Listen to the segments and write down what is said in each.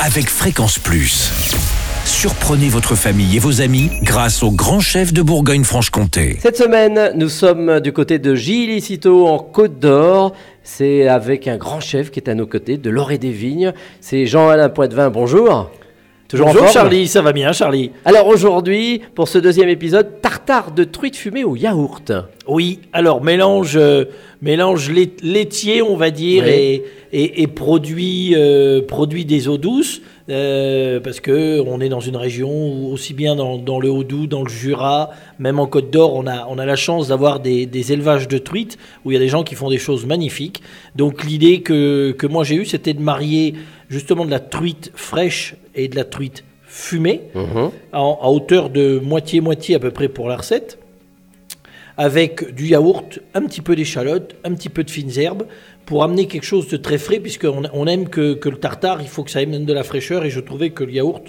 avec Fréquence Plus. Surprenez votre famille et vos amis grâce au grand chef de Bourgogne-Franche-Comté. Cette semaine, nous sommes du côté de Gilles Citeaux en Côte d'Or. C'est avec un grand chef qui est à nos côtés, de l'Orée des Vignes. C'est Jean-Alain Poitvin. Bonjour. Toujours Bonjour en forme Charlie, ça va bien Charlie Alors aujourd'hui, pour ce deuxième épisode, tartare de truite fumée au yaourt. Oui, alors mélange, euh, mélange lait- laitier, on va dire, Oui. et, et, euh, produit des eaux douces, euh, parce que on est dans une région où, aussi bien dans, dans le Haut-Doubs, dans le Jura, même en Côte d'Or, on a, on a la chance d'avoir des, des élevages de truites où il y a des gens qui font des choses magnifiques. Donc l'idée que, que moi j'ai eue, c'était de marier justement de la truite fraîche et de la truite fumée Mhm. en- à hauteur de moitié-moitié à peu près pour la recette, avec du yaourt, un petit peu d'échalote, un petit peu de fines herbes, pour amener quelque chose de très frais, puisqu'on on aime que, que le tartare, il faut que ça amène de la fraîcheur, et je trouvais que le yaourt,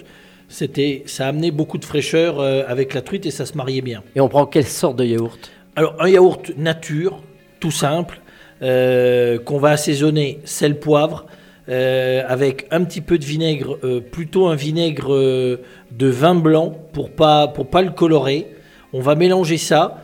c'était, ça amenait beaucoup de fraîcheur euh, avec la truite, et ça se mariait bien. Et on prend quelle sorte de yaourt? Alors, un yaourt nature, tout simple, euh, qu'on va assaisonner sel-poivre, euh, avec un petit peu de vinaigre, euh, plutôt un vinaigre de vin blanc pour pas, pour pas le colorer. On va mélanger ça,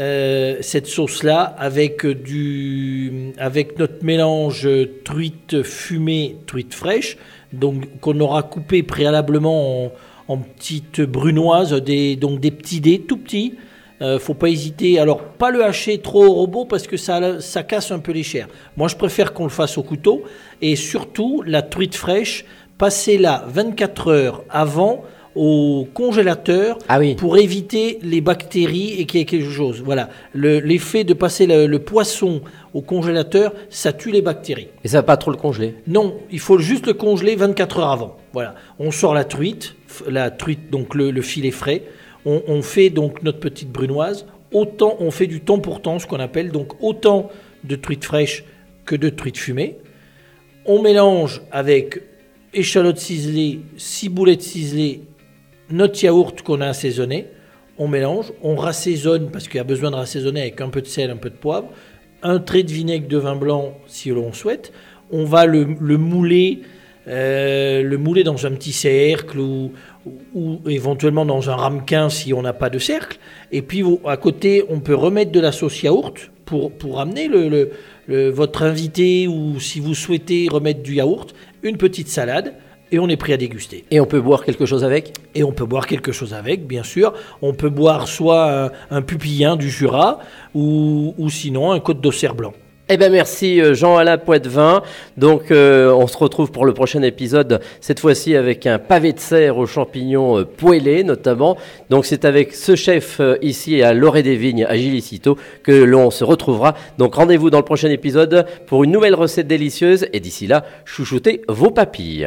euh, cette sauce-là, avec, du, avec notre mélange truite fumée, truite fraîche, donc qu'on aura coupé préalablement en, petites brunoises, donc des petits dés tout petits. Euh, faut pas hésiter. Alors, pas le hacher trop au robot parce que ça, ça casse un peu les chairs. Moi, je préfère qu'on le fasse au couteau. Et surtout, la truite fraîche, passez-la 24 heures avant au congélateur Ah oui. pour éviter les bactéries et qu'il y ait quelque chose. Voilà. Le- L'effet de passer le, le poisson au congélateur, ça tue les bactéries. Et ça va pas trop le congeler? Non, il faut juste le congeler 24 heures avant. Voilà. On sort la truite, la truite, donc le, le filet frais. On, on fait donc notre petite brunoise. Autant on fait du temps pour temps, ce qu'on appelle donc autant de truite fraîche que de truite fumée. On mélange avec échalote ciselée, ciboulette ciselée, notre yaourt qu'on a assaisonné. On mélange, on rassaisonne parce qu'il y a besoin de rassaisonner avec un peu de sel, un peu de poivre, un trait de vinaigre de vin blanc si l'on souhaite. On va le, le mouler, euh, le mouler dans un petit cercle ou, éventuellement dans un ramequin si on n'a pas de cercle. Et puis à côté, on peut remettre de la sauce yaourt pour, pour amener le- votre invité ou si vous souhaitez remettre du yaourt, une petite salade et on est prêt à déguster. Et on peut boire quelque chose avec? Et on peut boire quelque chose avec, bien sûr. On peut boire soit un, un pupillin du Jura ou, ou sinon un côte d'Auxerre blanc. Eh ben merci euh, Jean-Alain Poitvin. Donc euh, on se retrouve pour le prochain épisode, cette fois-ci avec un pavé de serre aux champignons euh, poêlés notamment. Donc c'est avec ce chef euh, ici à l'Orée des Vignes à Gilicito que l'on se retrouvera. Donc rendez-vous dans le prochain épisode pour une nouvelle recette délicieuse et d'ici là, chouchoutez vos papilles.